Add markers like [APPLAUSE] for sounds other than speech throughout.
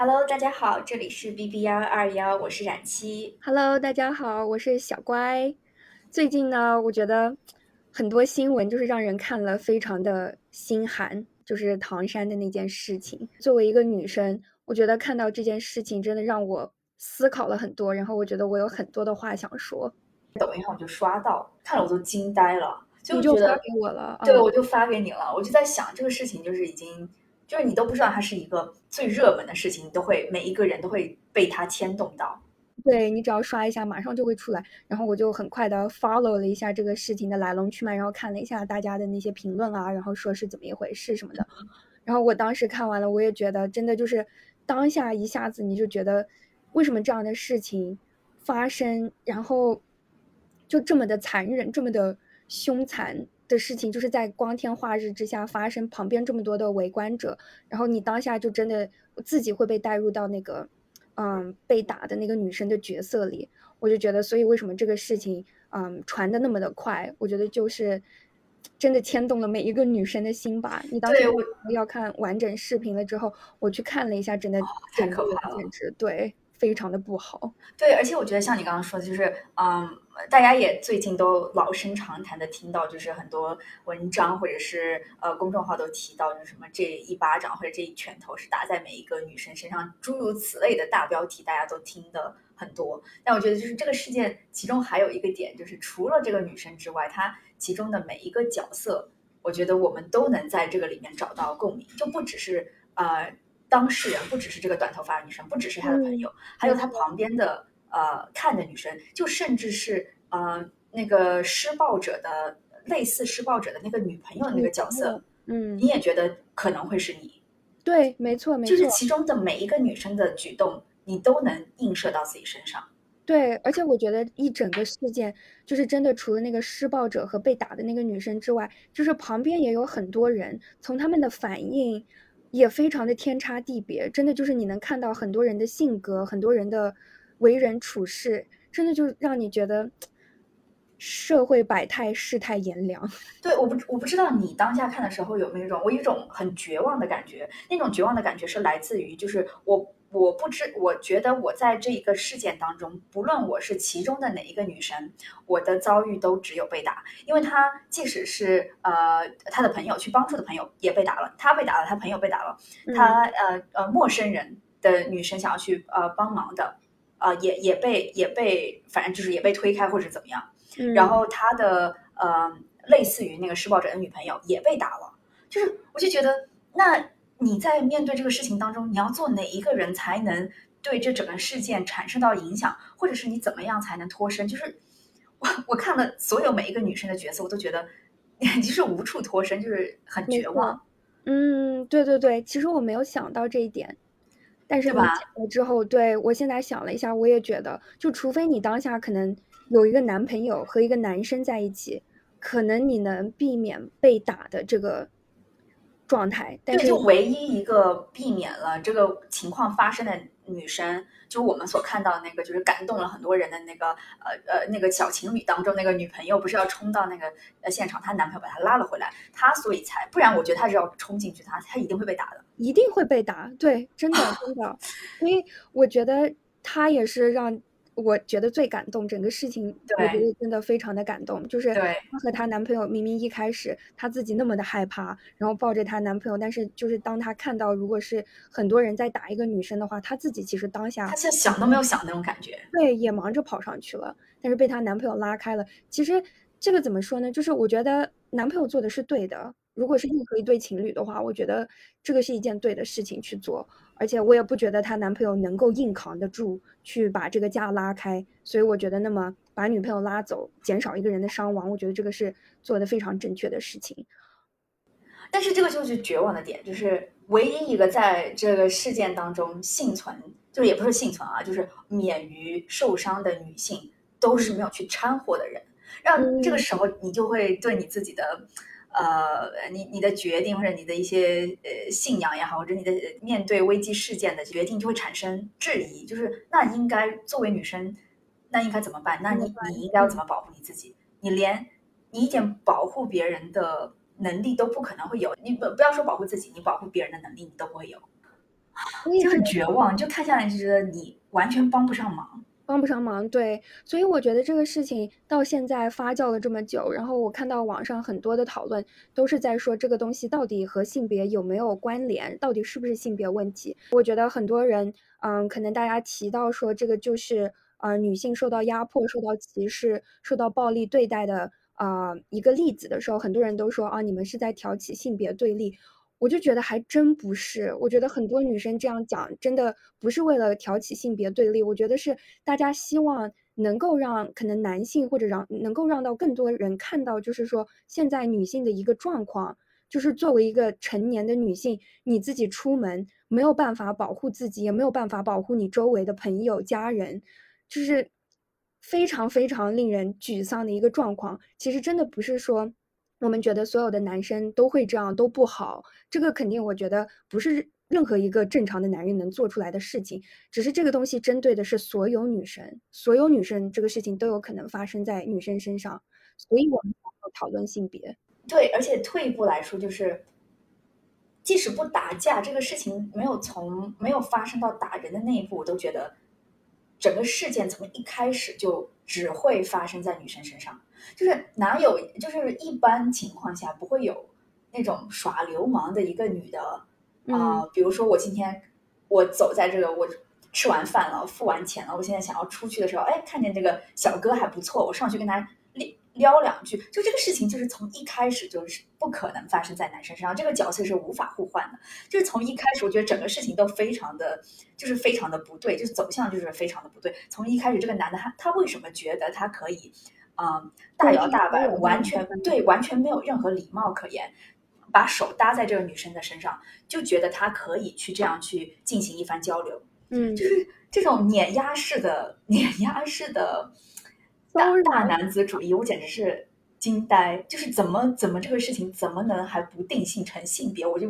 Hello，大家好，这里是 B B 幺二幺，我是冉七。Hello，大家好，我是小乖。最近呢，我觉得很多新闻就是让人看了非常的心寒，就是唐山的那件事情。作为一个女生，我觉得看到这件事情真的让我思考了很多，然后我觉得我有很多的话想说。抖音上我就刷到，看了我都惊呆了，就觉得发给我了，对，我就发给你了。我就在想，这个事情就是已经。就是你都不知道它是一个最热门的事情，你都会每一个人都会被它牵动到。对你只要刷一下，马上就会出来。然后我就很快的 follow 了一下这个事情的来龙去脉，然后看了一下大家的那些评论啊，然后说是怎么一回事什么的。然后我当时看完了，我也觉得真的就是当下一下子你就觉得为什么这样的事情发生，然后就这么的残忍，这么的凶残。的事情就是在光天化日之下发生，旁边这么多的围观者，然后你当下就真的自己会被带入到那个，嗯，被打的那个女生的角色里。我就觉得，所以为什么这个事情，嗯，传的那么的快？我觉得就是真的牵动了每一个女生的心吧。你当时要看完整视频了之后，我去看了一下，真的太可怕了，简直对。非常的不好，对，而且我觉得像你刚刚说的，就是，嗯，大家也最近都老生常谈的听到，就是很多文章或者是呃公众号都提到，就是什么这一巴掌或者这一拳头是打在每一个女生身上，诸如此类的大标题，大家都听的很多。但我觉得就是这个事件其中还有一个点，就是除了这个女生之外，她其中的每一个角色，我觉得我们都能在这个里面找到共鸣，就不只是呃。当事人不只是这个短头发的女生，不只是他的朋友，还有他旁边的呃看的女生，就甚至是呃那个施暴者的类似施暴者的那个女朋友的那个角色，嗯，你也觉得可能会是你？对，没错，没错，就是其中的每一个女生的举动，你都能映射到自己身上。对，而且我觉得一整个事件，就是真的除了那个施暴者和被打的那个女生之外，就是旁边也有很多人，从他们的反应。也非常的天差地别，真的就是你能看到很多人的性格，很多人的为人处事，真的就让你觉得社会百态，世态炎凉。[LAUGHS] 对，我不我不知道你当下看的时候有没有一种，我有一种很绝望的感觉，那种绝望的感觉是来自于就是我。我不知，我觉得我在这一个事件当中，不论我是其中的哪一个女生，我的遭遇都只有被打。因为她即使是呃她的朋友去帮助的朋友也被打了，她被打了，她朋友被打了，她呃呃陌生人的女生想要去呃帮忙的，呃也也被也被反正就是也被推开或者怎么样。然后她的呃类似于那个施暴者的女朋友也被打了，就是我就觉得那。你在面对这个事情当中，你要做哪一个人才能对这整个事件产生到影响，或者是你怎么样才能脱身？就是我我看了所有每一个女生的角色，我都觉得 [LAUGHS] 就是无处脱身，就是很绝望。嗯，对对对，其实我没有想到这一点，但是吧了之后，对我现在想了一下，我也觉得，就除非你当下可能有一个男朋友和一个男生在一起，可能你能避免被打的这个。状态，但是就唯一一个避免了这个情况发生的女生，就我们所看到的那个，就是感动了很多人的那个，呃呃，那个小情侣当中那个女朋友，不是要冲到那个呃现场，她男朋友把她拉了回来，她所以才，不然我觉得她是要冲进去，她她一定会被打的，一定会被打，对，真的真的，[LAUGHS] 所以我觉得她也是让。我觉得最感动，整个事情我觉得真的非常的感动。就是她和她男朋友明明一开始她自己那么的害怕，然后抱着她男朋友，但是就是当她看到如果是很多人在打一个女生的话，她自己其实当下她现在想都没有想那种感觉，对，也忙着跑上去了，但是被她男朋友拉开了。其实这个怎么说呢？就是我觉得男朋友做的是对的。如果是任何一对情侣的话，我觉得这个是一件对的事情去做。而且我也不觉得她男朋友能够硬扛得住去把这个架拉开，所以我觉得那么把女朋友拉走，减少一个人的伤亡，我觉得这个是做的非常正确的事情。但是这个就是绝望的点，就是唯一一个在这个事件当中幸存，就是也不是幸存啊，就是免于受伤的女性，都是没有去掺和的人，让这个时候你就会对你自己的。呃，你你的决定或者你的一些呃信仰也好，或者你的面对危机事件的决定就会产生质疑，就是那应该作为女生，那应该怎么办？那你你应该要怎么保护你自己？你连你一点保护别人的能力都不可能会有，你不不要说保护自己，你保护别人的能力你都不会有。就很绝望，就看下来就觉得你完全帮不上忙。帮不上忙，对，所以我觉得这个事情到现在发酵了这么久，然后我看到网上很多的讨论都是在说这个东西到底和性别有没有关联，到底是不是性别问题？我觉得很多人，嗯，可能大家提到说这个就是呃女性受到压迫、受到歧视、受到暴力对待的啊一个例子的时候，很多人都说啊你们是在挑起性别对立。我就觉得还真不是，我觉得很多女生这样讲，真的不是为了挑起性别对立，我觉得是大家希望能够让可能男性或者让能够让到更多人看到，就是说现在女性的一个状况，就是作为一个成年的女性，你自己出门没有办法保护自己，也没有办法保护你周围的朋友家人，就是非常非常令人沮丧的一个状况。其实真的不是说。我们觉得所有的男生都会这样都不好，这个肯定我觉得不是任何一个正常的男人能做出来的事情。只是这个东西针对的是所有女生，所有女生这个事情都有可能发生在女生身上，所以我们才要讨论性别。对，而且退一步来说，就是即使不打架，这个事情没有从没有发生到打人的那一步，我都觉得整个事件从一开始就只会发生在女生身上。就是哪有，就是一般情况下不会有那种耍流氓的一个女的啊。比如说我今天我走在这个，我吃完饭了，付完钱了，我现在想要出去的时候，哎，看见这个小哥还不错，我上去跟他撩撩两句。就这个事情，就是从一开始就是不可能发生在男生身上，这个角色是无法互换的。就是从一开始，我觉得整个事情都非常的，就是非常的不对，就是走向就是非常的不对。从一开始，这个男的他他为什么觉得他可以？嗯，大摇大摆，完全对，完全没有任何礼貌可言，把手搭在这个女生的身上，就觉得她可以去这样去进行一番交流。嗯，就是这种碾压式的碾压式的大大男子主义，我简直是惊呆。就是怎么怎么这个事情怎么能还不定性成性别，我就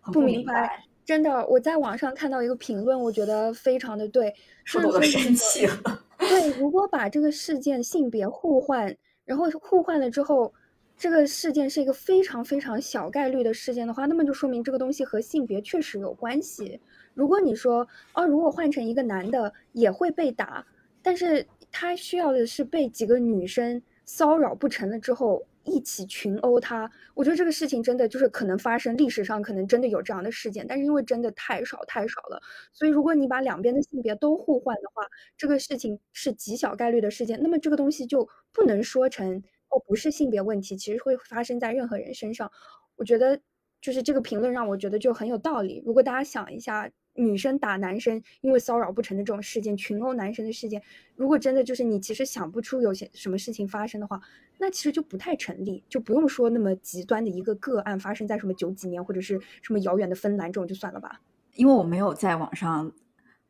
很不明白。真的，我在网上看到一个评论，我觉得非常的对，说的我都生气了。[LAUGHS] 对，如果把这个事件性别互换，然后互换了之后，这个事件是一个非常非常小概率的事件的话，那么就说明这个东西和性别确实有关系。如果你说，哦，如果换成一个男的也会被打，但是他需要的是被几个女生骚扰不成了之后。一起群殴他，我觉得这个事情真的就是可能发生，历史上可能真的有这样的事件，但是因为真的太少太少了，所以如果你把两边的性别都互换的话，这个事情是极小概率的事件，那么这个东西就不能说成哦不是性别问题，其实会发生在任何人身上。我觉得就是这个评论让我觉得就很有道理。如果大家想一下。女生打男生，因为骚扰不成的这种事件，群殴男生的事件，如果真的就是你其实想不出有些什么事情发生的话，那其实就不太成立，就不用说那么极端的一个个案发生在什么九几年或者是什么遥远的芬兰这种就算了吧。因为我没有在网上，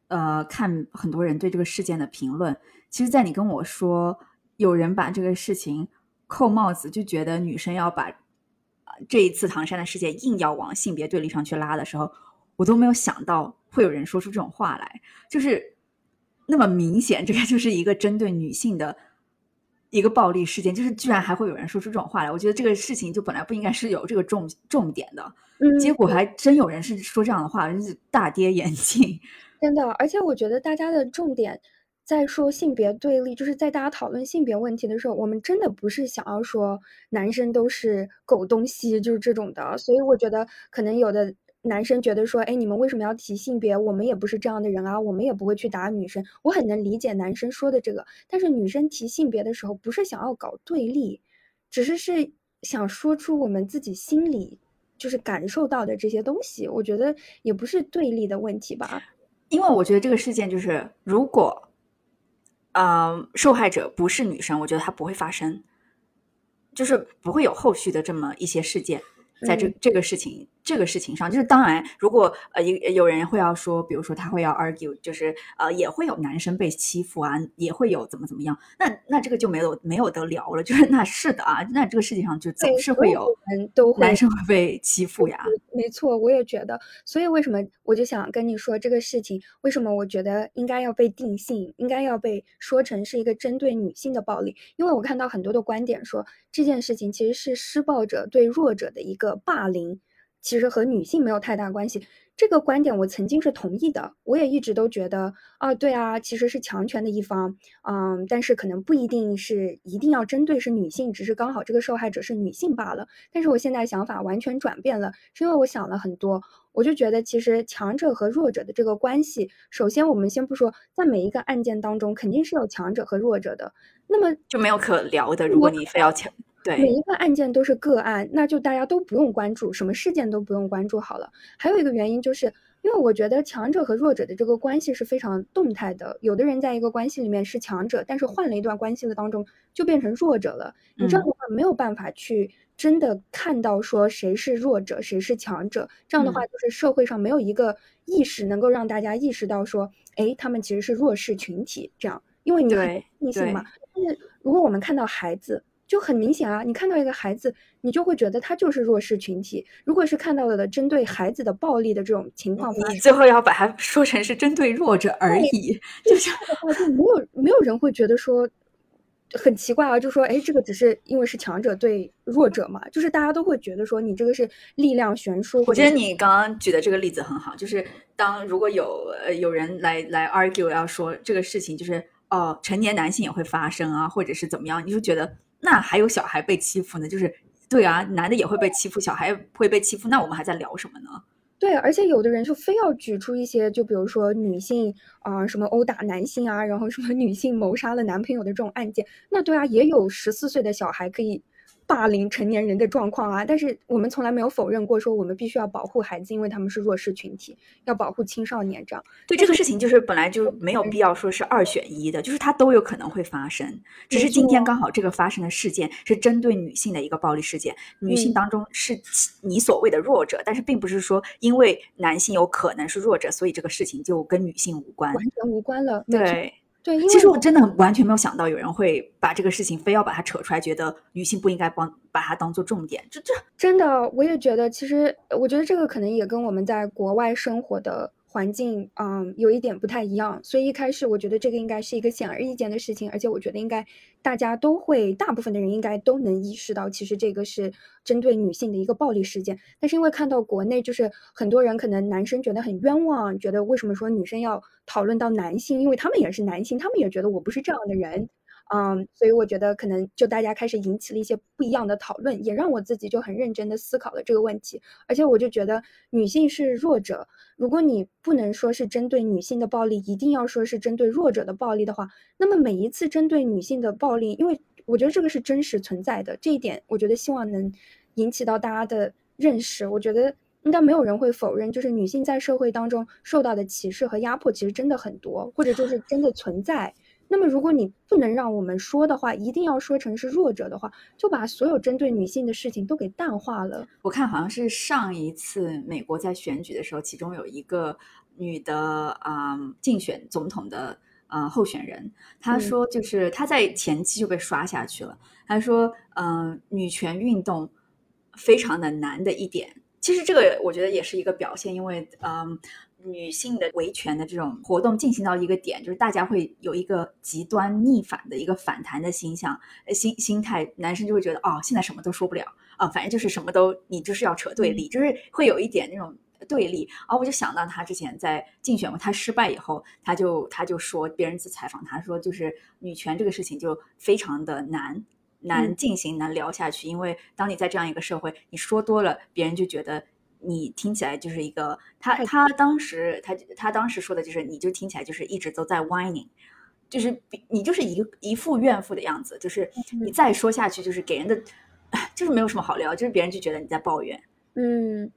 呃，看很多人对这个事件的评论。其实，在你跟我说有人把这个事情扣帽子，就觉得女生要把这一次唐山的事件硬要往性别对立上去拉的时候。我都没有想到会有人说出这种话来，就是那么明显，这个就是一个针对女性的一个暴力事件，就是居然还会有人说出这种话来。我觉得这个事情就本来不应该是有这个重重点的，结果还真有人是说这样的话，真是大跌眼镜。[LAUGHS] 真的，而且我觉得大家的重点在说性别对立，就是在大家讨论性别问题的时候，我们真的不是想要说男生都是狗东西，就是这种的。所以我觉得可能有的。男生觉得说，哎，你们为什么要提性别？我们也不是这样的人啊，我们也不会去打女生。我很能理解男生说的这个，但是女生提性别的时候，不是想要搞对立，只是是想说出我们自己心里就是感受到的这些东西。我觉得也不是对立的问题吧。因为我觉得这个事件就是，如果，呃，受害者不是女生，我觉得它不会发生，就是不会有后续的这么一些事件。在这这个事情这个事情上，就是当然，如果呃有有人会要说，比如说他会要 argue，就是呃也会有男生被欺负啊，也会有怎么怎么样，那那这个就没有没有得聊了。[LAUGHS] 就是那是的啊，那这个世界上就总是会有人都男生会被欺负呀。没错，我也觉得。所以为什么我就想跟你说这个事情？为什么我觉得应该要被定性，应该要被说成是一个针对女性的暴力？因为我看到很多的观点说，这件事情其实是施暴者对弱者的一个。霸凌，其实和女性没有太大关系。这个观点我曾经是同意的，我也一直都觉得啊，对啊，其实是强权的一方，嗯，但是可能不一定是一定要针对是女性，只是刚好这个受害者是女性罢了。但是我现在想法完全转变了，是因为我想了很多，我就觉得其实强者和弱者的这个关系，首先我们先不说，在每一个案件当中肯定是有强者和弱者的，那么就没有可聊的。如果你非要强。对，每一个案件都是个案，那就大家都不用关注，什么事件都不用关注好了。还有一个原因就是，因为我觉得强者和弱者的这个关系是非常动态的。有的人在一个关系里面是强者，但是换了一段关系的当中就变成弱者了。你这样的话没有办法去真的看到说谁是弱者，谁是强者。这样的话就是社会上没有一个意识能够让大家意识到说，哎，他们其实是弱势群体。这样，因为你异性嘛。但是如果我们看到孩子。就很明显啊，你看到一个孩子，你就会觉得他就是弱势群体。如果是看到了的针对孩子的暴力的这种情况，你最后要把它说成是针对弱者而已，就是就没有没有人会觉得说很奇怪啊，就说哎，这个只是因为是强者对弱者嘛，就是大家都会觉得说你这个是力量悬殊。我觉得你刚刚举的这个例子很好，就是当如果有呃有人来来 argue 要说这个事情就是哦，成年男性也会发生啊，或者是怎么样，你就觉得。那还有小孩被欺负呢，就是对啊，男的也会被欺负，小孩会被欺负，那我们还在聊什么呢？对，而且有的人就非要举出一些，就比如说女性啊，什么殴打男性啊，然后什么女性谋杀了男朋友的这种案件，那对啊，也有十四岁的小孩可以。霸凌成年人的状况啊，但是我们从来没有否认过，说我们必须要保护孩子，因为他们是弱势群体，要保护青少年这样。对这个事情，就是本来就没有必要说是二选一的，就是它都有可能会发生，只是今天刚好这个发生的事件是针对女性的一个暴力事件，女性当中是你所谓的弱者，但是并不是说因为男性有可能是弱者，所以这个事情就跟女性无关，完全无关了。对。对，因为其实我真的完全没有想到有人会把这个事情非要把它扯出来，觉得女性不应该帮把它当做重点。这这真的，我也觉得。其实我觉得这个可能也跟我们在国外生活的。环境，嗯，有一点不太一样，所以一开始我觉得这个应该是一个显而易见的事情，而且我觉得应该大家都会，大部分的人应该都能意识到，其实这个是针对女性的一个暴力事件。但是因为看到国内，就是很多人可能男生觉得很冤枉，觉得为什么说女生要讨论到男性，因为他们也是男性，他们也觉得我不是这样的人。嗯，所以我觉得可能就大家开始引起了一些不一样的讨论，也让我自己就很认真的思考了这个问题。而且我就觉得女性是弱者，如果你不能说是针对女性的暴力，一定要说是针对弱者的暴力的话，那么每一次针对女性的暴力，因为我觉得这个是真实存在的，这一点我觉得希望能引起到大家的认识。我觉得应该没有人会否认，就是女性在社会当中受到的歧视和压迫其实真的很多，或者就是真的存在。那么，如果你不能让我们说的话，一定要说成是弱者的话，就把所有针对女性的事情都给淡化了。我看好像是上一次美国在选举的时候，其中有一个女的啊竞选总统的啊候选人，她说就是她在前期就被刷下去了。她说，嗯，女权运动非常的难的一点，其实这个我觉得也是一个表现，因为嗯。女性的维权的这种活动进行到一个点，就是大家会有一个极端逆反的一个反弹的心象、心心态，男生就会觉得哦，现在什么都说不了啊，反正就是什么都你就是要扯对立，就是会有一点那种对立。然后我就想到他之前在竞选他失败以后，他就他就说别人去采访他说，就是女权这个事情就非常的难难进行难聊下去，因为当你在这样一个社会，你说多了，别人就觉得。你听起来就是一个他，他当时他他当时说的就是，你就听起来就是一直都在 whining，就是你就是一个一副怨妇的样子，就是你再说下去就是给人的，[LAUGHS] 就是没有什么好聊，就是别人就觉得你在抱怨。嗯，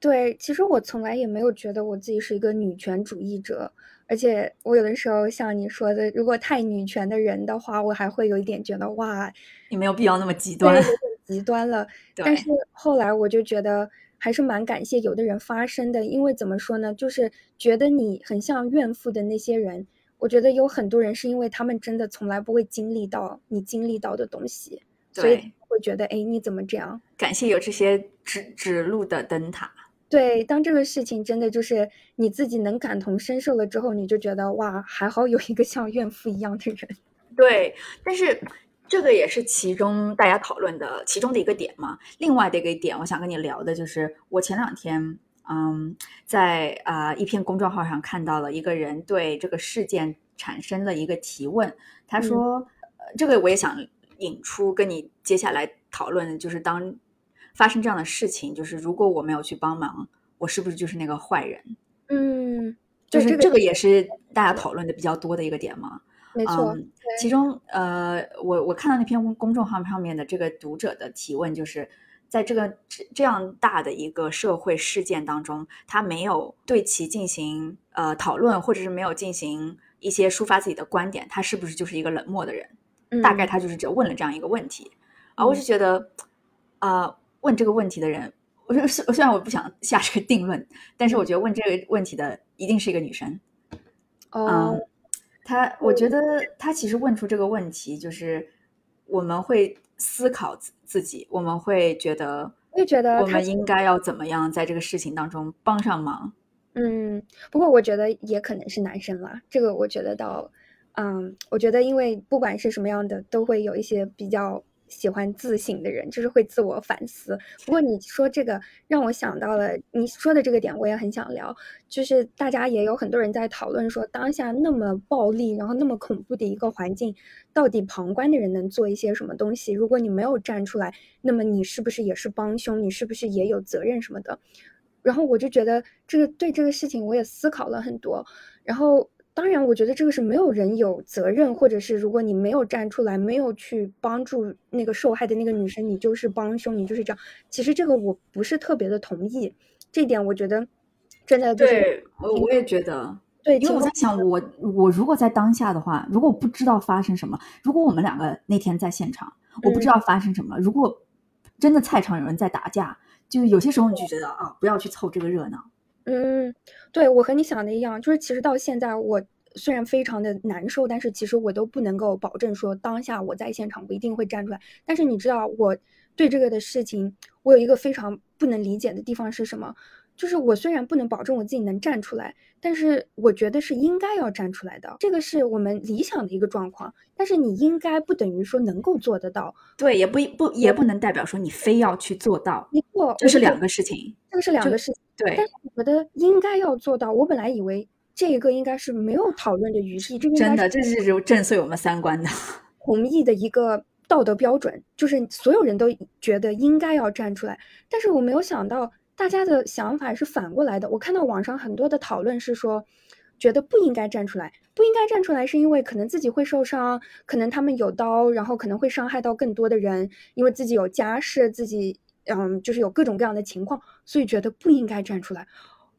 对，其实我从来也没有觉得我自己是一个女权主义者，而且我有的时候像你说的，如果太女权的人的话，我还会有一点觉得哇，你没有必要那么极端，极端了。但是后来我就觉得。还是蛮感谢有的人发声的，因为怎么说呢，就是觉得你很像怨妇的那些人，我觉得有很多人是因为他们真的从来不会经历到你经历到的东西，所以会觉得哎，你怎么这样？感谢有这些指指路的灯塔。对，当这个事情真的就是你自己能感同身受了之后，你就觉得哇，还好有一个像怨妇一样的人。对，但是。这个也是其中大家讨论的其中的一个点嘛。另外的一个点，我想跟你聊的就是，我前两天，嗯，在啊一篇公众号上看到了一个人对这个事件产生了一个提问。他说，呃，这个我也想引出跟你接下来讨论，就是当发生这样的事情，就是如果我没有去帮忙，我是不是就是那个坏人？嗯，就是这个也是大家讨论的比较多的一个点嘛。没错，其中呃，我我看到那篇公众号上面的这个读者的提问，就是在这个这样大的一个社会事件当中，他没有对其进行呃讨论，或者是没有进行一些抒发自己的观点，他是不是就是一个冷漠的人？大概他就是只问了这样一个问题。啊，我是觉得啊，问这个问题的人，我说虽虽然我不想下这个定论，但是我觉得问这个问题的一定是一个女生，哦。他，我觉得他其实问出这个问题，就是我们会思考自自己，我们会觉得，会觉得我们应该要怎么样在这个事情当中帮上忙。嗯，不过我觉得也可能是男生啦，这个我觉得倒，嗯，我觉得因为不管是什么样的，都会有一些比较。喜欢自省的人，就是会自我反思。不过你说这个让我想到了你说的这个点，我也很想聊。就是大家也有很多人在讨论说，当下那么暴力，然后那么恐怖的一个环境，到底旁观的人能做一些什么东西？如果你没有站出来，那么你是不是也是帮凶？你是不是也有责任什么的？然后我就觉得这个对这个事情我也思考了很多，然后。当然，我觉得这个是没有人有责任，或者是如果你没有站出来，没有去帮助那个受害的那个女生，你就是帮凶，你就是这样。其实这个我不是特别的同意，这点我觉得真的就是。我我也觉得，对，因为我在想，我我如果在当下的话，如果不知道发生什么，如果我们两个那天在现场，我不知道发生什么，如果真的菜场有人在打架，就有些时候你就觉得啊，不要去凑这个热闹。嗯，对我和你想的一样，就是其实到现在，我虽然非常的难受，但是其实我都不能够保证说当下我在现场我一定会站出来。但是你知道，我对这个的事情，我有一个非常不能理解的地方是什么？就是我虽然不能保证我自己能站出来，但是我觉得是应该要站出来的。这个是我们理想的一个状况，但是你应该不等于说能够做得到。对，也不不也不能代表说你非要去做到。没错，这是两个事情。这个是两个事情。对，但是我觉得应该要做到。我本来以为这个应该是没有讨论的余地，这个真的这是震碎我们三观的 [LAUGHS] 弘毅的一个道德标准，就是所有人都觉得应该要站出来。但是我没有想到大家的想法是反过来的。我看到网上很多的讨论是说，觉得不应该站出来，不应该站出来是因为可能自己会受伤，可能他们有刀，然后可能会伤害到更多的人，因为自己有家室，自己。嗯，就是有各种各样的情况，所以觉得不应该站出来，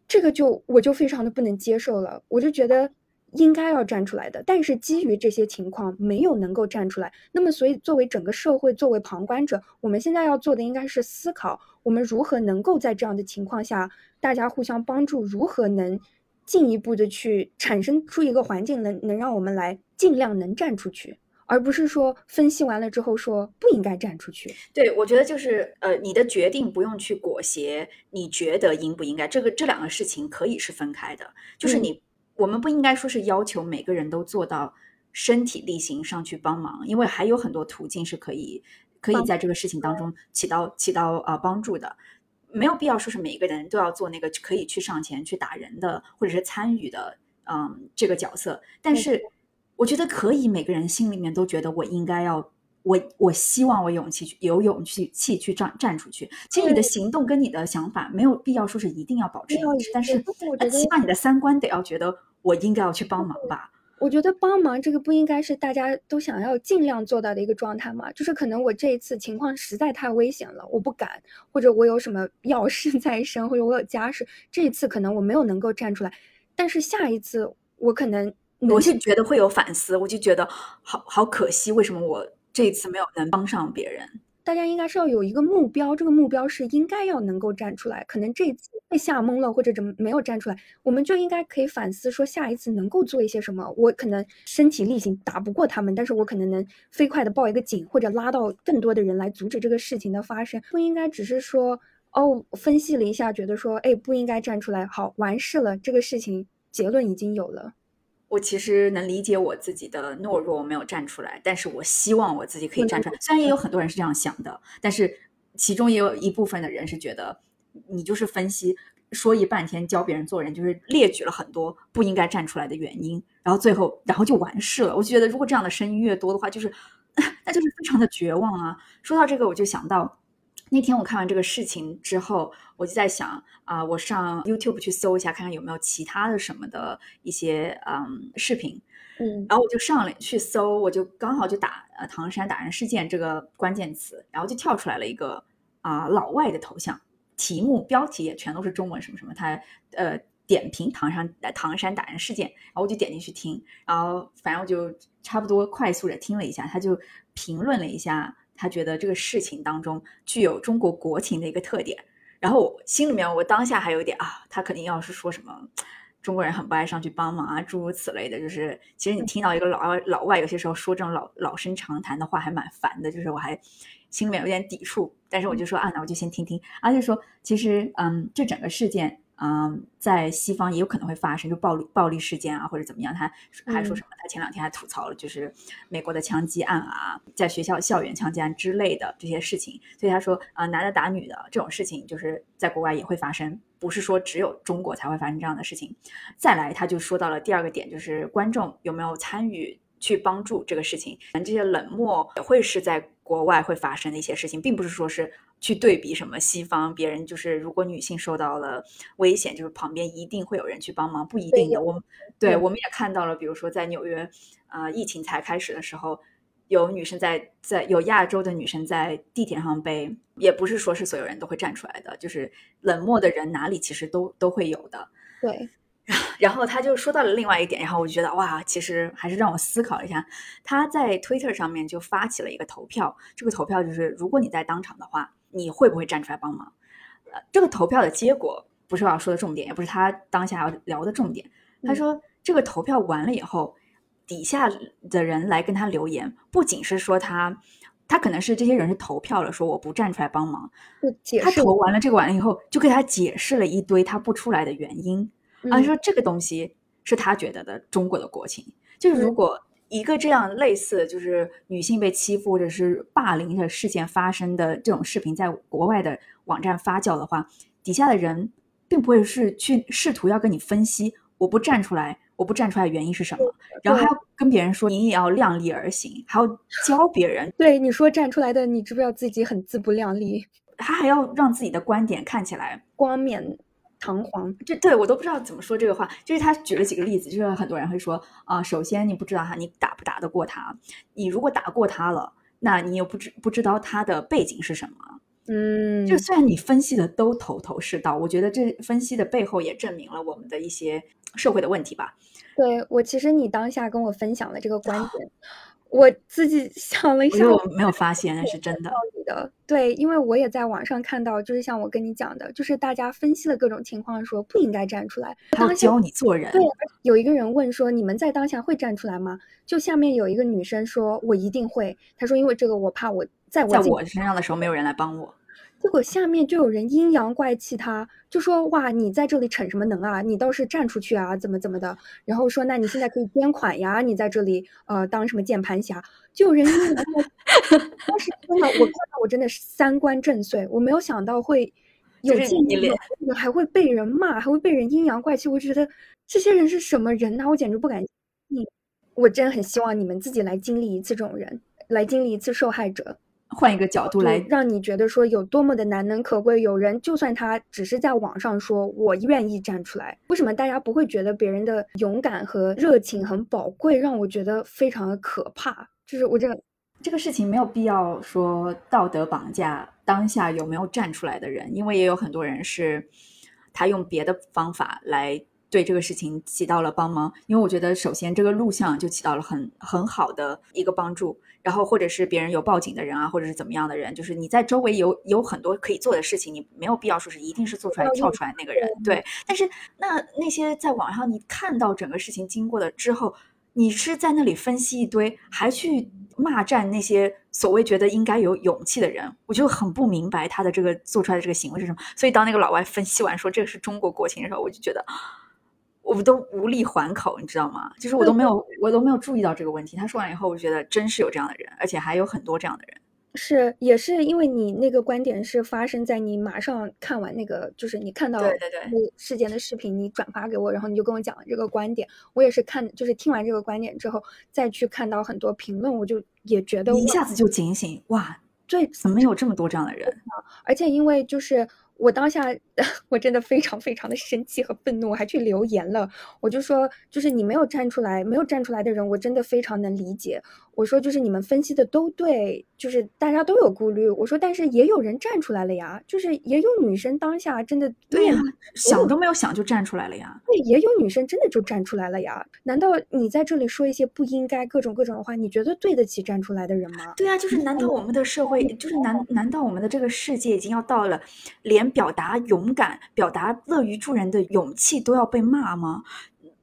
这个就我就非常的不能接受了。我就觉得应该要站出来的，但是基于这些情况没有能够站出来，那么所以作为整个社会，作为旁观者，我们现在要做的应该是思考，我们如何能够在这样的情况下，大家互相帮助，如何能进一步的去产生出一个环境，能能让我们来尽量能站出去。而不是说分析完了之后说不应该站出去。对，我觉得就是呃，你的决定不用去裹挟你觉得应不应该，这个这两个事情可以是分开的。就是你，我们不应该说是要求每个人都做到身体力行上去帮忙，因为还有很多途径是可以可以在这个事情当中起到起到啊帮助的，没有必要说是每一个人都要做那个可以去上前去打人的或者是参与的嗯这个角色，但是。我觉得可以，每个人心里面都觉得我应该要，我我希望我勇气去有勇气气去站站出去。其实你的行动跟你的想法没有必要说是一定要保持一致，但是起码你的三观得要觉得我应该要去帮忙吧。我觉得帮忙这个不应该是大家都想要尽量做到的一个状态嘛？就是可能我这一次情况实在太危险了，我不敢，或者我有什么 [LAUGHS] 要事在身，或者我有家事，这一次可能我没有能够站出来，但是下一次我可能。我就觉得会有反思，我就觉得好好可惜，为什么我这一次没有能帮上别人？大家应该是要有一个目标，这个目标是应该要能够站出来。可能这一次被吓懵了，或者怎么没有站出来，我们就应该可以反思，说下一次能够做一些什么。我可能身体力行打不过他们，但是我可能能飞快的报一个警，或者拉到更多的人来阻止这个事情的发生。不应该只是说哦，分析了一下，觉得说哎不应该站出来，好完事了，这个事情结论已经有了。我其实能理解我自己的懦弱，我没有站出来，但是我希望我自己可以站出来。虽然也有很多人是这样想的，但是其中也有一部分的人是觉得你就是分析说一半天教别人做人，就是列举了很多不应该站出来的原因，然后最后然后就完事了。我就觉得如果这样的声音越多的话，就是 [LAUGHS] 那就是非常的绝望啊。说到这个，我就想到。那天我看完这个事情之后，我就在想啊，我上 YouTube 去搜一下，看看有没有其他的什么的一些嗯视频，嗯，然后我就上了去搜，我就刚好就打呃唐山打人事件这个关键词，然后就跳出来了一个啊老外的头像，题目标题也全都是中文什么什么，他呃点评唐山唐山打人事件，然后我就点进去听，然后反正我就差不多快速的听了一下，他就评论了一下。他觉得这个事情当中具有中国国情的一个特点，然后我心里面我当下还有点啊，他肯定要是说什么中国人很不爱上去帮忙啊，诸如此类的，就是其实你听到一个老外老外有些时候说这种老老生常谈的话还蛮烦的，就是我还心里面有点抵触，但是我就说啊，那我就先听听，而且说其实嗯，这整个事件。嗯，在西方也有可能会发生，就暴力暴力事件啊，或者怎么样。他还说什么？他前两天还吐槽了，就是美国的枪击案啊，在学校校园枪击案之类的这些事情。所以他说，啊，男的打女的这种事情，就是在国外也会发生，不是说只有中国才会发生这样的事情。再来，他就说到了第二个点，就是观众有没有参与去帮助这个事情。这些冷漠也会是在国外会发生的一些事情，并不是说是。去对比什么西方，别人就是如果女性受到了危险，就是旁边一定会有人去帮忙，不一定的。我们对我们也看到了，比如说在纽约，呃，疫情才开始的时候，有女生在在有亚洲的女生在地铁上被，也不是说是所有人都会站出来的，就是冷漠的人哪里其实都都会有的。对。[LAUGHS] 然后他就说到了另外一点，然后我就觉得哇，其实还是让我思考了一下。他在 Twitter 上面就发起了一个投票，这个投票就是如果你在当场的话。你会不会站出来帮忙？呃，这个投票的结果不是我要说的重点，也不是他当下要聊的重点。他说，这个投票完了以后，底下的人来跟他留言，不仅是说他，他可能是这些人是投票了，说我不站出来帮忙。他投完了这个完了以后，就给他解释了一堆他不出来的原因。啊，说这个东西是他觉得的中国的国情，就是如果。一个这样类似就是女性被欺负或者是霸凌的事件发生的这种视频，在国外的网站发酵的话，底下的人并不会是去试图要跟你分析，我不站出来，我不站出来原因是什么，然后还要跟别人说你也要量力而行，还要教别人。对你说站出来的，你知不知道自己很自不量力？他还要让自己的观点看起来光冕。堂皇，这对我都不知道怎么说这个话。就是他举了几个例子，就是很多人会说啊，首先你不知道他，你打不打得过他？你如果打过他了，那你又不知不知道他的背景是什么？嗯，就虽然你分析的都头头是道，我觉得这分析的背后也证明了我们的一些社会的问题吧。对我，其实你当下跟我分享的这个观点。我自己 [LAUGHS] 想了一下，我没有发现那是真的。的 [LAUGHS] 对，因为我也在网上看到，就是像我跟你讲的，就是大家分析了各种情况，说不应该站出来。他教你做人。对，有一个人问说：“你们在当下会站出来吗？”就下面有一个女生说：“我一定会。”她说：“因为这个，我怕我在我在我身上的时候没有人来帮我。”结果下面就有人阴阳怪气，他就说：“哇，你在这里逞什么能啊？你倒是站出去啊，怎么怎么的？”然后说：“那你现在可以捐款呀，你在这里呃当什么键盘侠？”就有人阴阳怪气。当时真的，我看到我真的是三观震碎，我没有想到会 [LAUGHS] 有这个，还会被人骂，还会被人阴阳怪气。我觉得这些人是什么人呢？我简直不敢信。我真的很希望你们自己来经历一次这种人，来经历一次受害者。换一个角度来，让你觉得说有多么的难能可贵。有人就算他只是在网上说，我愿意站出来，为什么大家不会觉得别人的勇敢和热情很宝贵？让我觉得非常的可怕。就是我这个这个事情没有必要说道德绑架当下有没有站出来的人，因为也有很多人是他用别的方法来对这个事情起到了帮忙。因为我觉得，首先这个录像就起到了很很好的一个帮助。然后，或者是别人有报警的人啊，或者是怎么样的人，就是你在周围有有很多可以做的事情，你没有必要说是一定是做出来跳出来那个人。对，但是那那些在网上你看到整个事情经过了之后，你是在那里分析一堆，还去骂战那些所谓觉得应该有勇气的人，我就很不明白他的这个做出来的这个行为是什么。所以当那个老外分析完说这个是中国国情的时候，我就觉得。我们都无力还口，你知道吗？就是我都没有，[LAUGHS] 我都没有注意到这个问题。他说完以后，我觉得真是有这样的人，而且还有很多这样的人。是，也是因为你那个观点是发生在你马上看完那个，就是你看到对对对事件的视频，你转发给我，然后你就跟我讲了这个观点。我也是看，就是听完这个观点之后，再去看到很多评论，我就也觉得一下子就警醒，哇，对，怎么有这么多这样的人？而且因为就是。我当下 [LAUGHS] 我真的非常非常的生气和愤怒，我还去留言了。我就说，就是你没有站出来，没有站出来的人，我真的非常能理解。我说，就是你们分析的都对，就是大家都有顾虑。我说，但是也有人站出来了呀，就是也有女生当下真的对呀，想都没有想就站出来了呀。对，也有女生真的就站出来了呀。难道你在这里说一些不应该各种各种的话，你觉得对得起站出来的人吗？对啊，就是难道我们的社会，就是难难道我们的这个世界已经要到了连表达勇敢、表达乐于助人的勇气都要被骂吗？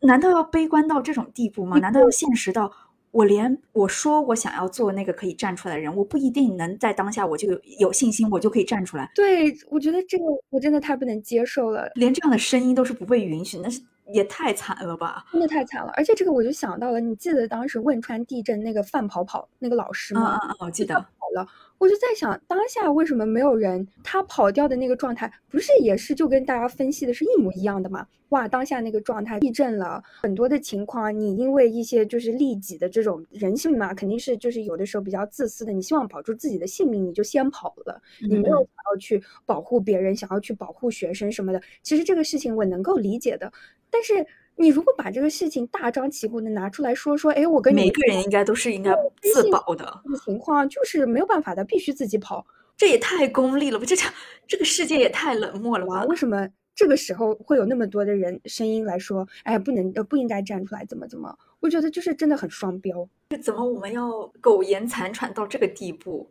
难道要悲观到这种地步吗？难道要现实到？我连我说我想要做那个可以站出来的人，我不一定能在当下我就有信心，我就可以站出来。对，我觉得这个我真的太不能接受了，连这样的声音都是不被允许，那是也太惨了吧？真的太惨了。而且这个我就想到了，你记得当时汶川地震那个范跑跑那个老师吗？啊啊，我记得。跑了。我就在想，当下为什么没有人？他跑掉的那个状态，不是也是就跟大家分析的是一模一样的吗？哇，当下那个状态，地震了很多的情况，你因为一些就是利己的这种人性嘛，肯定是就是有的时候比较自私的，你希望保住自己的性命，你就先跑了，你没有想要去保护别人，想要去保护学生什么的。其实这个事情我能够理解的，但是。你如果把这个事情大张旗鼓的拿出来说说，哎，我跟每个人应该都是应该自保的。情况就是没有办法的，必须自己跑。这也太功利了吧？这这这个世界也太冷漠了吧？为什么这个时候会有那么多的人声音来说，哎，不能呃不应该站出来，怎么怎么？我觉得就是真的很双标。这怎么我们要苟延残喘到这个地步？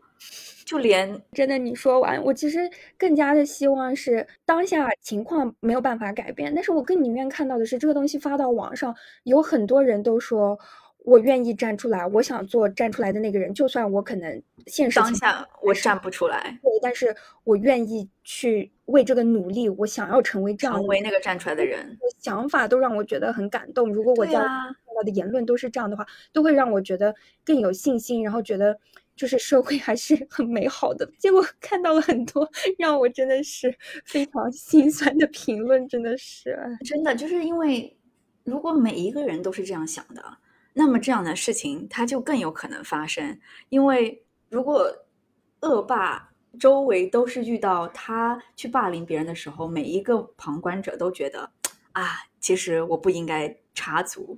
就连真的你说完，我其实更加的希望是当下情况没有办法改变，但是我更宁愿看到的是这个东西发到网上，有很多人都说我愿意站出来，我想做站出来的那个人，就算我可能现实当下我站不出来，对，但是我愿意去为这个努力，我想要成为这样成为那个站出来的人，想法都让我觉得很感动。如果我在看到的言论都是这样的话，都会让我觉得更有信心，然后觉得。就是社会还是很美好的，结果 [LAUGHS] 看到了很多让我真的是非常心酸的评论，真的是真的，就是因为如果每一个人都是这样想的，那么这样的事情它就更有可能发生。因为如果恶霸周围都是遇到他去霸凌别人的时候，每一个旁观者都觉得啊，其实我不应该插足。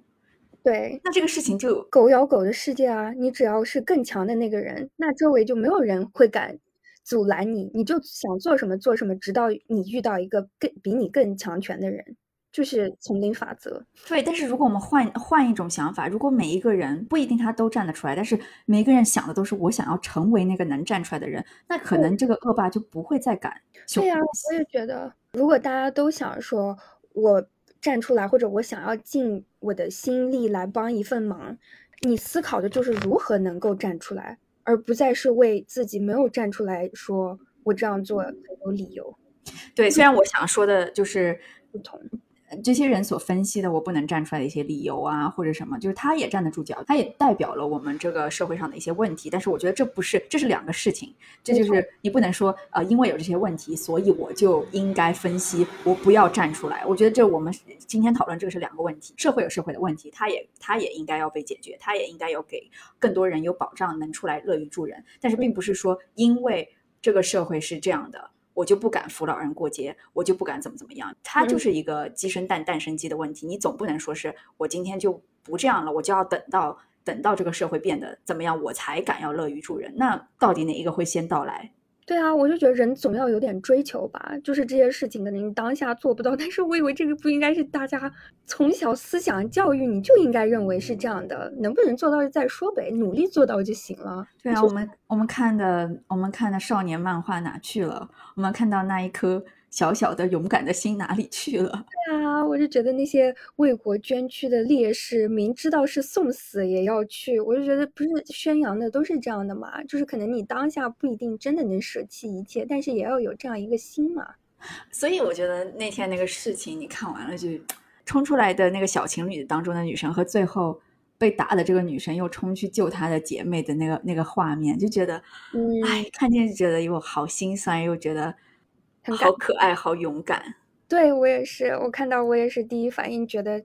对，那这个事情就狗咬狗的世界啊！你只要是更强的那个人，那周围就没有人会敢阻拦你，你就想做什么做什么，直到你遇到一个更比你更强权的人，就是丛林法则。对，但是如果我们换换一种想法，如果每一个人不一定他都站得出来，但是每一个人想的都是我想要成为那个能站出来的人，那可能这个恶霸就不会再敢。对呀，我也觉得，如果大家都想说我。站出来，或者我想要尽我的心力来帮一份忙，你思考的就是如何能够站出来，而不再是为自己没有站出来说我这样做很有理由。对，虽然我想说的就是不同。这些人所分析的我不能站出来的一些理由啊，或者什么，就是他也站得住脚，他也代表了我们这个社会上的一些问题。但是我觉得这不是，这是两个事情。这就是你不能说，呃，因为有这些问题，所以我就应该分析，我不要站出来。我觉得这我们今天讨论这个是两个问题，社会有社会的问题，他也他也应该要被解决，他也应该有给更多人有保障，能出来乐于助人。但是并不是说，因为这个社会是这样的。我就不敢扶老人过街，我就不敢怎么怎么样。它就是一个鸡生蛋，蛋生鸡的问题。你总不能说是我今天就不这样了，我就要等到等到这个社会变得怎么样，我才敢要乐于助人。那到底哪一个会先到来？对啊，我就觉得人总要有点追求吧。就是这些事情可能你当下做不到，但是我以为这个不应该是大家从小思想教育，你就应该认为是这样的。能不能做到再说呗，努力做到就行了。对啊，我们我们看的我们看的少年漫画哪去了？我们看到那一颗。小小的勇敢的心哪里去了？对啊，我就觉得那些为国捐躯的烈士，明知道是送死也要去。我就觉得不是宣扬的都是这样的嘛？就是可能你当下不一定真的能舍弃一切，但是也要有这样一个心嘛。所以我觉得那天那个事情，你看完了就冲出来的那个小情侣当中的女生和最后被打的这个女生又冲去救她的姐妹的那个那个画面，就觉得，嗯，哎，看见就觉得又好心酸，又觉得很感好可爱，好勇敢。对我也是，我看到我也是第一反应觉得，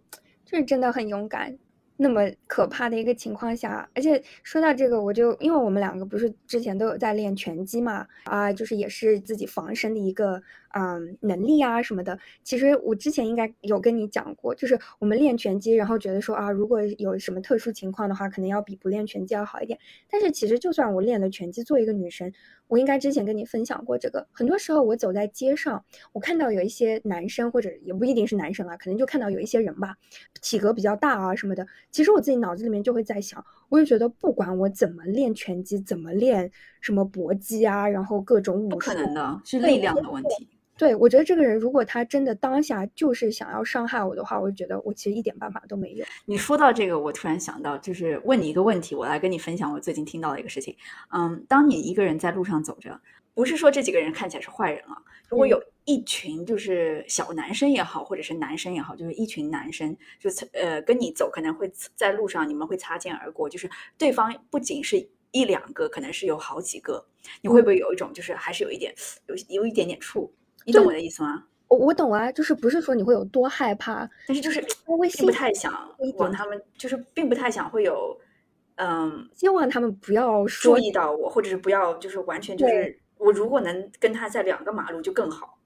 就是真的很勇敢。那么可怕的一个情况下，而且说到这个，我就因为我们两个不是之前都有在练拳击嘛，啊，就是也是自己防身的一个嗯能力啊什么的。其实我之前应该有跟你讲过，就是我们练拳击，然后觉得说啊，如果有什么特殊情况的话，可能要比不练拳击要好一点。但是其实就算我练了拳击，作为一个女生，我应该之前跟你分享过这个。很多时候我走在街上，我看到有一些男生，或者也不一定是男生啊，可能就看到有一些人吧，体格比较大啊什么的。其实我自己脑子里面就会在想，我就觉得不管我怎么练拳击，怎么练什么搏击啊，然后各种武术，不可能的，是力量的问题。对，我觉得这个人如果他真的当下就是想要伤害我的话，我就觉得我其实一点办法都没有。你说到这个，我突然想到，就是问你一个问题，我来跟你分享我最近听到的一个事情。嗯，当你一个人在路上走着，不是说这几个人看起来是坏人啊，如果有一群就是小男生也好，或者是男生也好，就是一群男生，就呃跟你走，可能会在路上你们会擦肩而过，就是对方不仅是一两个，可能是有好几个，你会不会有一种就是还是有一点有有一点点怵？你懂我的意思吗？我我懂啊，就是不是说你会有多害怕，但是就是微并不太想往他们，就是并不太想会有，嗯，希望他们不要注意到我，或者是不要就是完全就是我如果能跟他在两个马路就更好。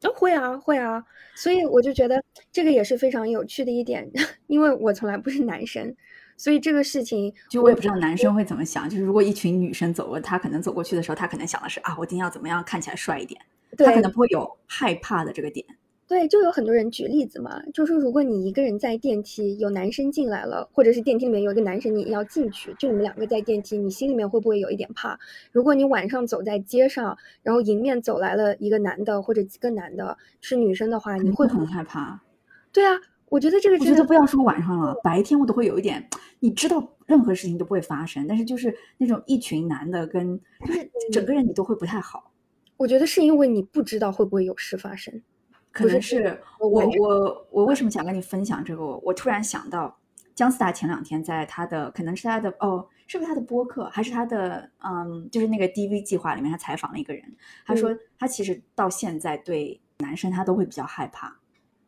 都会啊会啊，所以我就觉得这个也是非常有趣的一点，[LAUGHS] 因为我从来不是男生，所以这个事情就我也不知道男生会怎么想，就是如果一群女生走过，他可能走过去的时候，他可能想的是啊，我今天要怎么样看起来帅一点。他可能不会有害怕的这个点，对，就有很多人举例子嘛，就说如果你一个人在电梯，有男生进来了，或者是电梯里面有一个男生，你要进去，就你们两个在电梯，你心里面会不会有一点怕？如果你晚上走在街上，然后迎面走来了一个男的或者几个男的，是女生的话，你会很害怕？对啊，我觉得这个，我觉得不要说晚上了，白天我都会有一点，你知道任何事情都不会发生，但是就是那种一群男的跟，就是整个人你都会不太好。我觉得是因为你不知道会不会有事发生，可能是我我我为什么想跟你分享这个？我突然想到姜思达前两天在他的可能是他的哦，是不是他的播客还是他的嗯，就是那个 DV 计划里面，他采访了一个人，他说他其实到现在对男生他都会比较害怕。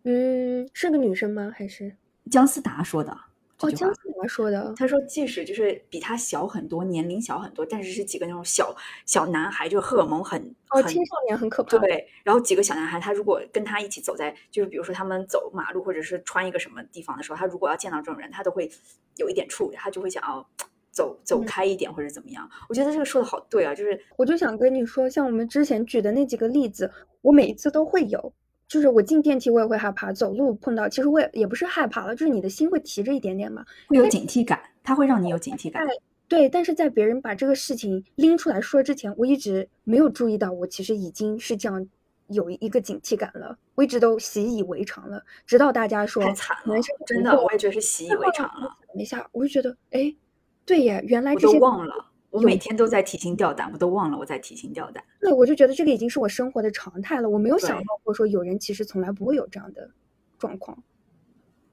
嗯，是个女生吗？还是姜思达说的？哦，姜思达说的。他说，即使就是比他小很多，年龄小很多，但是是几个那种小小男孩，就荷尔蒙很哦，青少年很可怕。对，然后几个小男孩，他如果跟他一起走在，就是比如说他们走马路或者是穿一个什么地方的时候，他如果要见到这种人，他都会有一点怵，他就会想要走走开一点或者怎么样。我觉得这个说的好对啊，就是我就想跟你说，像我们之前举的那几个例子，我每一次都会有。就是我进电梯，我也会害怕；走路碰到，其实我也也不是害怕了，就是你的心会提着一点点嘛，会有警惕感，它会让你有警惕感。对，但是在别人把这个事情拎出来说之前，我一直没有注意到，我其实已经是这样有一个警惕感了，我一直都习以为常了。直到大家说，太惨了，真的，我也觉得是习以为常了。等一下，我就觉得，哎，对耶，原来这些忘了。我每天都在提心吊胆，我都忘了我在提心吊胆。对，我就觉得这个已经是我生活的常态了。我没有想到过说有人其实从来不会有这样的状况，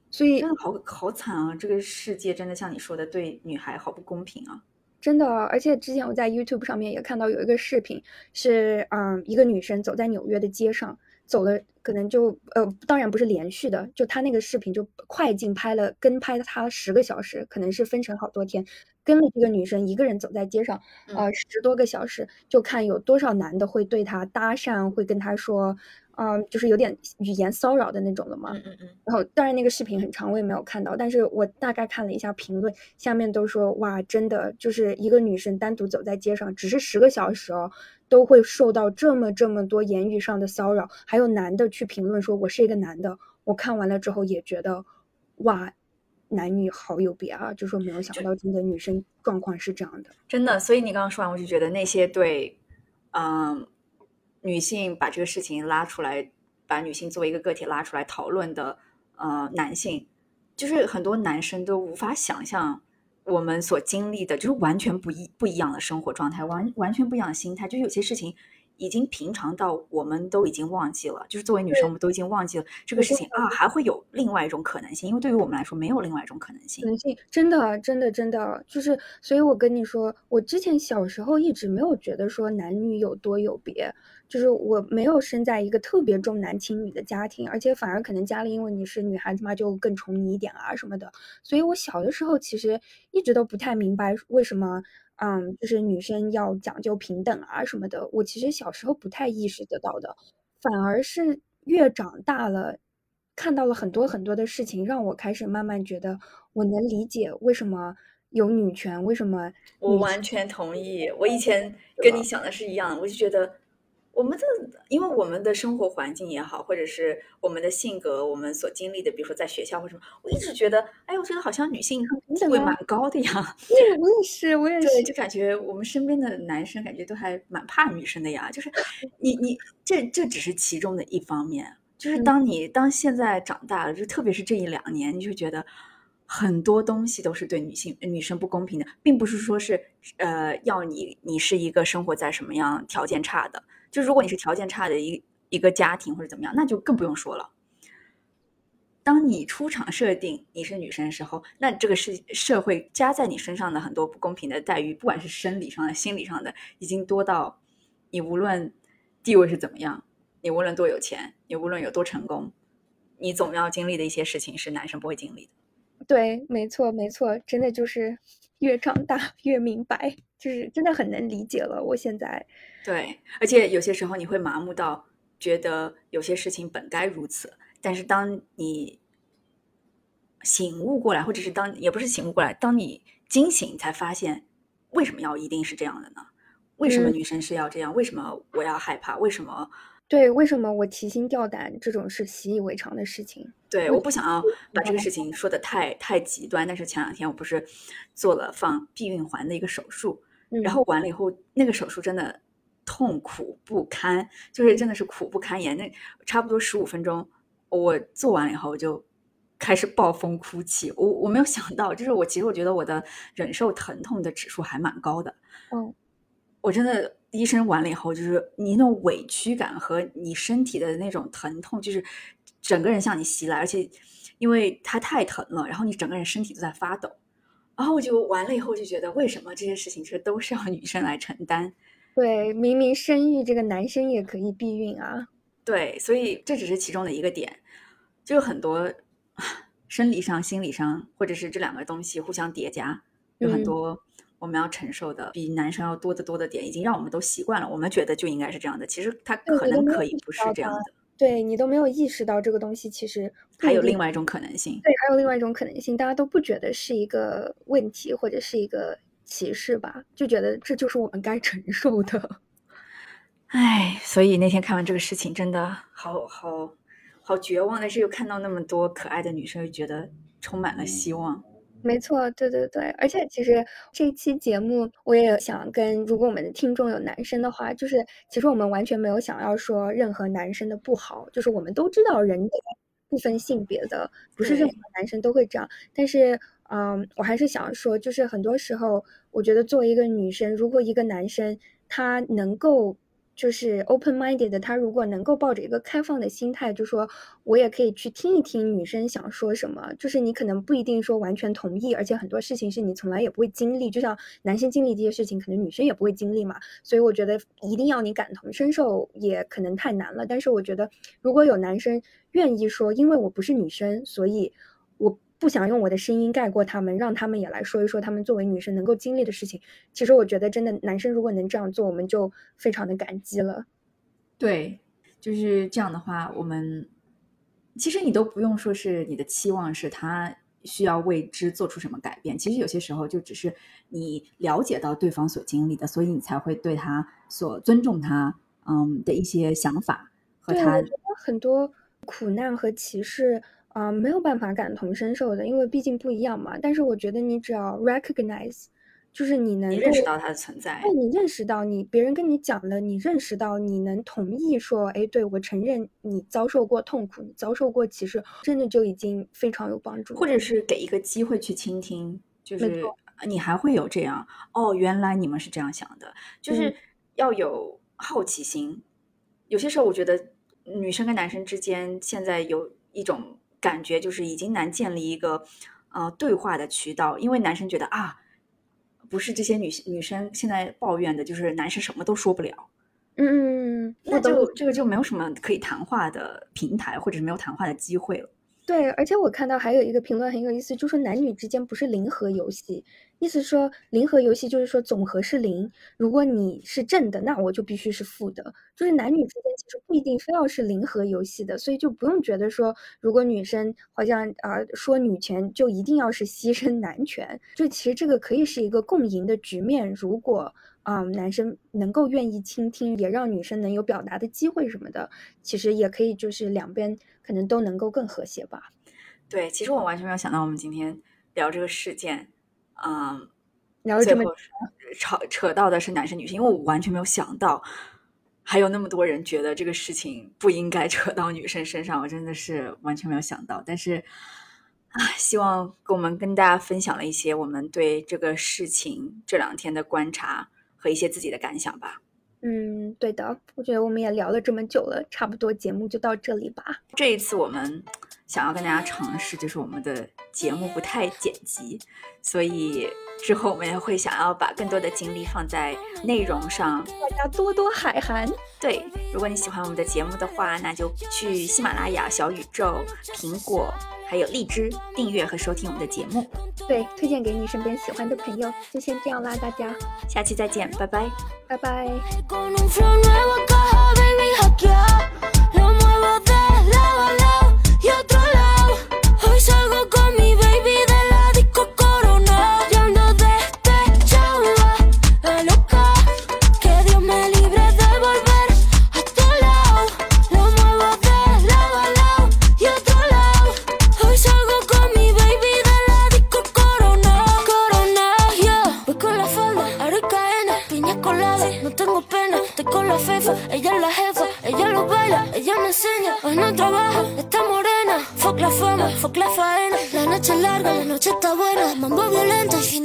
所以真的好好惨啊！这个世界真的像你说的，对女孩好不公平啊！真的，而且之前我在 YouTube 上面也看到有一个视频，是嗯，一个女生走在纽约的街上。走了，可能就呃，当然不是连续的，就她那个视频就快进拍了，跟拍她十个小时，可能是分成好多天，跟了这个女生一个人走在街上，呃，十多个小时，就看有多少男的会对她搭讪，会跟她说。嗯，就是有点语言骚扰的那种了嘛。嗯嗯嗯。然后，当然那个视频很长，我也没有看到，但是我大概看了一下评论，下面都说哇，真的就是一个女生单独走在街上，只是十个小时哦，都会受到这么这么多言语上的骚扰。还有男的去评论说，我是一个男的，我看完了之后也觉得，哇，男女好有别啊，就说没有想到真的女生状况是这样的。真的，所以你刚刚说完，我就觉得那些对，嗯。女性把这个事情拉出来，把女性作为一个个体拉出来讨论的，呃，男性，就是很多男生都无法想象我们所经历的，就是完全不一不一样的生活状态，完完全不一样的心态，就有些事情已经平常到我们都已经忘记了，就是作为女生，我们都已经忘记了这个事情啊，还会有另外一种可能性，因为对于我们来说，没有另外一种可能性。可能性真的，真的，真的，就是，所以我跟你说，我之前小时候一直没有觉得说男女有多有别，就是我没有生在一个特别重男轻女的家庭，而且反而可能家里因为你是女孩子嘛，就更宠你一点啊什么的，所以我小的时候其实一直都不太明白为什么。嗯，就是女生要讲究平等啊什么的，我其实小时候不太意识得到的，反而是越长大了，看到了很多很多的事情，让我开始慢慢觉得我能理解为什么有女权，为什么我完全同意。我以前跟你想的是一样，我就觉得。我们的，因为我们的生活环境也好，或者是我们的性格，我们所经历的，比如说在学校或什么，我一直觉得，哎，我觉得好像女性地位蛮高的呀。[LAUGHS] 对，我也是，我也是。对，就感觉我们身边的男生感觉都还蛮怕女生的呀。就是 [LAUGHS] 你你这这只是其中的一方面，就是当你当现在长大了，就特别是这一两年，你就觉得很多东西都是对女性女生不公平的，并不是说是呃要你你是一个生活在什么样条件差的。就如果你是条件差的一一个家庭或者怎么样，那就更不用说了。当你出场设定你是女生的时候，那这个是社会加在你身上的很多不公平的待遇，不管是生理上的、心理上的，已经多到你无论地位是怎么样，你无论多有钱，你无论有多成功，你总要经历的一些事情是男生不会经历的。对，没错，没错，真的就是越长大越明白，就是真的很能理解了。我现在。对，而且有些时候你会麻木到觉得有些事情本该如此，但是当你醒悟过来，或者是当也不是醒悟过来，当你惊醒才发现为什么要一定是这样的呢？为什么女生是要这样？为什么我要害怕？为什么？对，为什么我提心吊胆？这种是习以为常的事情。对，我不想要把这个事情说的太太极端，但是前两天我不是做了放避孕环的一个手术，然后完了以后，那个手术真的。痛苦不堪，就是真的是苦不堪言。那差不多十五分钟，我做完了以后，我就开始暴风哭泣。我我没有想到，就是我其实我觉得我的忍受疼痛的指数还蛮高的。嗯，我真的医生完了以后，就是你那种委屈感和你身体的那种疼痛，就是整个人向你袭来，而且因为它太疼了，然后你整个人身体都在发抖。然后我就完了以后就觉得，为什么这些事情其实都是要女生来承担？[LAUGHS] 对，明明生育这个男生也可以避孕啊。对，所以这只是其中的一个点，就很多生理上、心理上，或者是这两个东西互相叠加，有很多我们要承受的比男生要多得多的点，已经让我们都习惯了。我们觉得就应该是这样的，其实他可能可以不是这样的。对你都没有意识到这个东西其实还有另外一种可能性。对，还有另外一种可能性，大家都不觉得是一个问题，或者是一个。歧视吧，就觉得这就是我们该承受的。[LAUGHS] 唉，所以那天看完这个事情，真的好好好绝望。但是又看到那么多可爱的女生，又觉得充满了希望。没错，对对对。而且其实这一期节目，我也想跟，如果我们的听众有男生的话，就是其实我们完全没有想要说任何男生的不好，就是我们都知道人不分性别的，不是任何男生都会这样，但是。嗯，我还是想说，就是很多时候，我觉得作为一个女生，如果一个男生他能够就是 open minded，他如果能够抱着一个开放的心态，就说我也可以去听一听女生想说什么。就是你可能不一定说完全同意，而且很多事情是你从来也不会经历，就像男生经历这些事情，可能女生也不会经历嘛。所以我觉得一定要你感同身受，也可能太难了。但是我觉得，如果有男生愿意说，因为我不是女生，所以。不想用我的声音盖过他们，让他们也来说一说他们作为女生能够经历的事情。其实我觉得，真的男生如果能这样做，我们就非常的感激了。对，就是这样的话，我们其实你都不用说是你的期望是他需要为之做出什么改变。其实有些时候就只是你了解到对方所经历的，所以你才会对他所尊重他，嗯的一些想法和他很多苦难和歧视。啊，没有办法感同身受的，因为毕竟不一样嘛。但是我觉得你只要 recognize，就是你能认识到它的存在，那你认识到你别人跟你讲了，你认识到你能同意说，哎，对我承认你遭受过痛苦，你遭受过歧视，真的就已经非常有帮助。或者是给一个机会去倾听，就是你还会有这样哦，原来你们是这样想的，就是要有好奇心。有些时候，我觉得女生跟男生之间现在有一种感觉，就是已经难建立一个呃对话的渠道，因为男生觉得啊，不是这些女女生现在抱怨的，就是男生什么都说不了。嗯，那就这个就没有什么可以谈话的平台，或者是没有谈话的机会了。对，而且我看到还有一个评论很有意思，就说男女之间不是零和游戏，意思说零和游戏就是说总和是零，如果你是正的，那我就必须是负的。就是男女之间其实不一定非要是零和游戏的，所以就不用觉得说如果女生好像啊说女权就一定要是牺牲男权，就其实这个可以是一个共赢的局面。如果啊男生能够愿意倾听，也让女生能有表达的机会什么的，其实也可以就是两边。可能都能够更和谐吧。对，其实我完全没有想到，我们今天聊这个事件，嗯，聊这么扯扯到的是男生女生，因为我完全没有想到还有那么多人觉得这个事情不应该扯到女生身上，我真的是完全没有想到。但是啊，希望跟我们跟大家分享了一些我们对这个事情这两天的观察和一些自己的感想吧。嗯，对的，我觉得我们也聊了这么久了，差不多节目就到这里吧。这一次我们想要跟大家尝试，就是我们的节目不太剪辑，所以之后我们也会想要把更多的精力放在内容上，大家多多海涵。对，如果你喜欢我们的节目的话，那就去喜马拉雅、小宇宙、苹果。还有荔枝订阅和收听我们的节目，对，推荐给你身边喜欢的朋友。就先这样啦，大家，下期再见，拜拜，拜拜。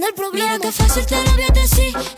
El problema. Mira que fácil te lo voy a decir.